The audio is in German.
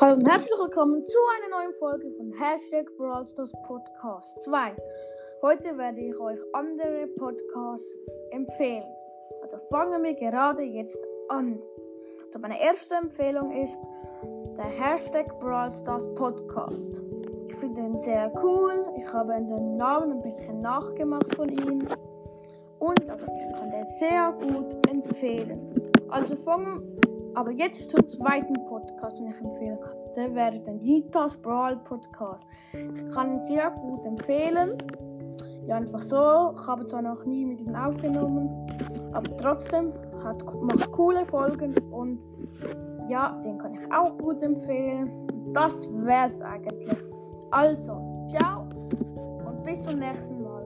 und herzlich willkommen zu einer neuen Folge von Hashtag Brawl Stars Podcast 2. Heute werde ich euch andere Podcasts empfehlen. Also fangen wir gerade jetzt an. Also meine erste Empfehlung ist der Hashtag Brawl Stars Podcast. Ich finde ihn sehr cool. Ich habe den Namen ein bisschen nachgemacht von ihm. Und also ich kann den sehr gut empfehlen. Also fangen aber jetzt zum zweiten Podcast, den ich empfehlen Der wäre der Litas Brawl Podcast. Ich kann ihn sehr gut empfehlen. Ja, einfach so. Ich habe zwar noch nie mit ihm aufgenommen, aber trotzdem hat, macht coole Folgen und ja, den kann ich auch gut empfehlen. Das wäre es eigentlich. Also, ciao und bis zum nächsten Mal.